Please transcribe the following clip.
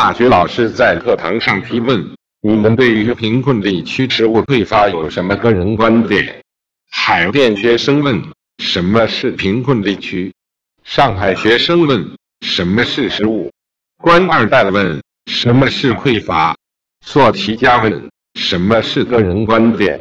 大学老师在课堂上提问你们对于贫困地区食物匮乏有什么个人观点？海淀学生问什么是贫困地区？上海学生问什么是食物？官二代问什么是匮乏？做题家问什么是个人观点？